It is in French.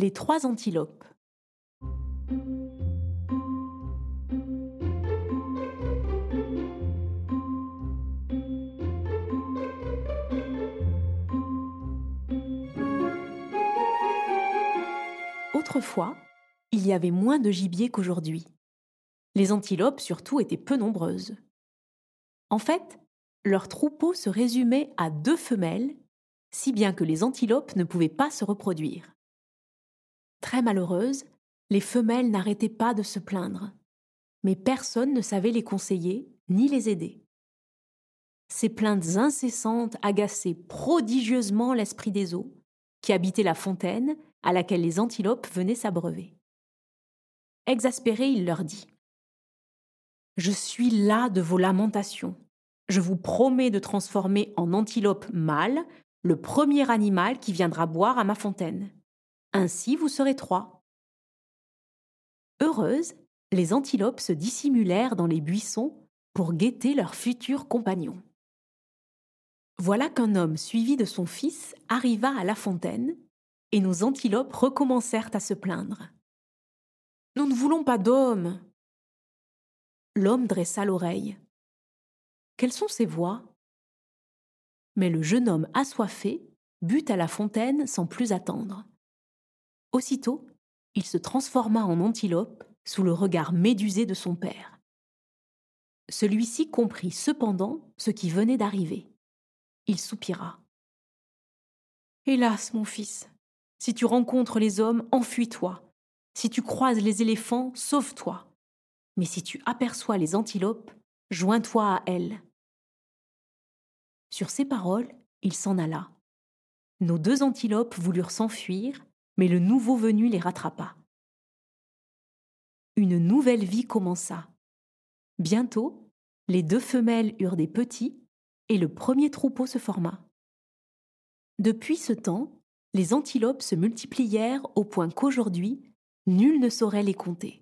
Les trois antilopes. Autrefois, il y avait moins de gibier qu'aujourd'hui. Les antilopes surtout étaient peu nombreuses. En fait, leur troupeau se résumait à deux femelles, si bien que les antilopes ne pouvaient pas se reproduire. Très malheureuses, les femelles n'arrêtaient pas de se plaindre, mais personne ne savait les conseiller ni les aider. Ces plaintes incessantes agaçaient prodigieusement l'esprit des eaux, qui habitait la fontaine à laquelle les antilopes venaient s'abreuver. Exaspéré, il leur dit Je suis las de vos lamentations. Je vous promets de transformer en antilope mâle le premier animal qui viendra boire à ma fontaine. Ainsi vous serez trois. Heureuses, les antilopes se dissimulèrent dans les buissons pour guetter leurs futurs compagnons. Voilà qu'un homme suivi de son fils arriva à la fontaine, et nos antilopes recommencèrent à se plaindre. Nous ne voulons pas d'homme. L'homme dressa l'oreille. Quelles sont ces voix? Mais le jeune homme assoiffé but à la fontaine sans plus attendre. Aussitôt, il se transforma en antilope sous le regard médusé de son père. Celui-ci comprit cependant ce qui venait d'arriver. Il soupira. Hélas, mon fils, si tu rencontres les hommes, enfuis-toi. Si tu croises les éléphants, sauve-toi. Mais si tu aperçois les antilopes, joins-toi à elles. Sur ces paroles, il s'en alla. Nos deux antilopes voulurent s'enfuir, mais le nouveau venu les rattrapa. Une nouvelle vie commença. Bientôt, les deux femelles eurent des petits et le premier troupeau se forma. Depuis ce temps, les antilopes se multiplièrent au point qu'aujourd'hui, nul ne saurait les compter.